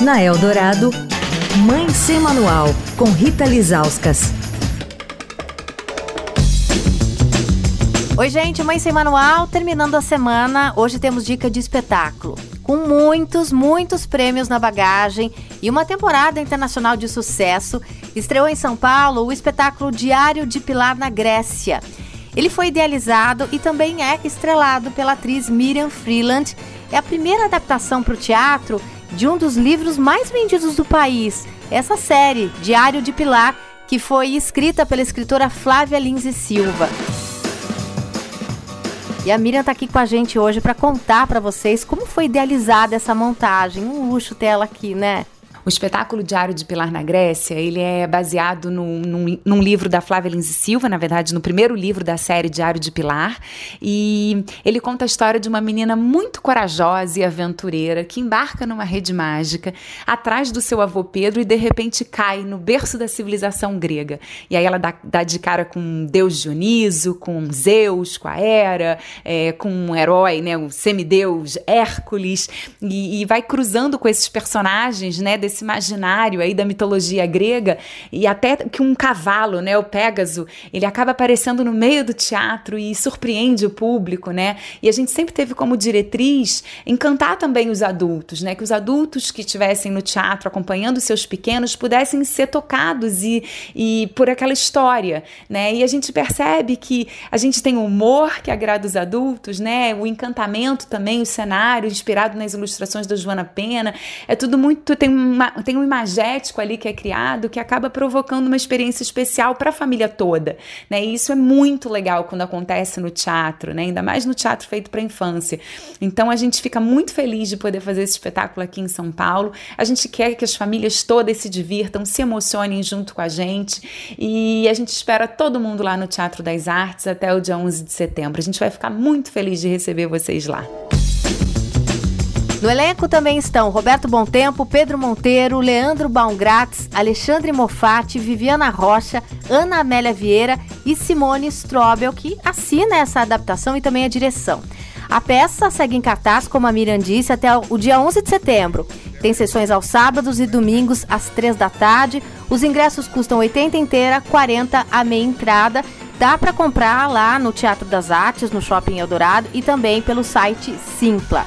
Na Eldorado, Mãe Sem Manual, com Rita Lizauskas. Oi, gente, Mãe Sem Manual, terminando a semana. Hoje temos dica de espetáculo. Com muitos, muitos prêmios na bagagem e uma temporada internacional de sucesso, estreou em São Paulo o espetáculo Diário de Pilar na Grécia. Ele foi idealizado e também é estrelado pela atriz Miriam Freeland. É a primeira adaptação para o teatro de um dos livros mais vendidos do país, essa série, Diário de Pilar, que foi escrita pela escritora Flávia Lins e Silva. E a Miriam está aqui com a gente hoje para contar para vocês como foi idealizada essa montagem. Um luxo ter ela aqui, né? O espetáculo Diário de Pilar na Grécia, ele é baseado num, num, num livro da Flávia Lins Silva, na verdade, no primeiro livro da série Diário de Pilar, e ele conta a história de uma menina muito corajosa e aventureira que embarca numa rede mágica atrás do seu avô Pedro e de repente cai no berço da civilização grega. E aí ela dá, dá de cara com Deus Dioniso, com Zeus, com a Hera, é, com um herói, né, o semideus Hércules, e, e vai cruzando com esses personagens, né, desse esse imaginário aí da mitologia grega e até que um cavalo, né, o Pégaso, ele acaba aparecendo no meio do teatro e surpreende o público, né? E a gente sempre teve como diretriz encantar também os adultos, né? Que os adultos que estivessem no teatro acompanhando seus pequenos pudessem ser tocados e, e por aquela história, né? E a gente percebe que a gente tem o humor que agrada os adultos, né? O encantamento também, o cenário inspirado nas ilustrações da Joana Pena, é tudo muito tem uma tem um imagético ali que é criado que acaba provocando uma experiência especial para a família toda, né? E isso é muito legal quando acontece no teatro, né? Ainda mais no teatro feito para infância. Então a gente fica muito feliz de poder fazer esse espetáculo aqui em São Paulo. A gente quer que as famílias todas se divirtam, se emocionem junto com a gente e a gente espera todo mundo lá no Teatro das Artes até o dia 11 de setembro. A gente vai ficar muito feliz de receber vocês lá. No elenco também estão Roberto Tempo, Pedro Monteiro, Leandro Baumgratz, Alexandre Mofatti, Viviana Rocha, Ana Amélia Vieira e Simone Strobel, que assina essa adaptação e também a direção. A peça segue em cartaz, como a Miriam disse, até o dia 11 de setembro. Tem sessões aos sábados e domingos às 3 da tarde. Os ingressos custam 80 inteira, 40 a meia entrada. Dá para comprar lá no Teatro das Artes, no Shopping Eldorado e também pelo site Simpla.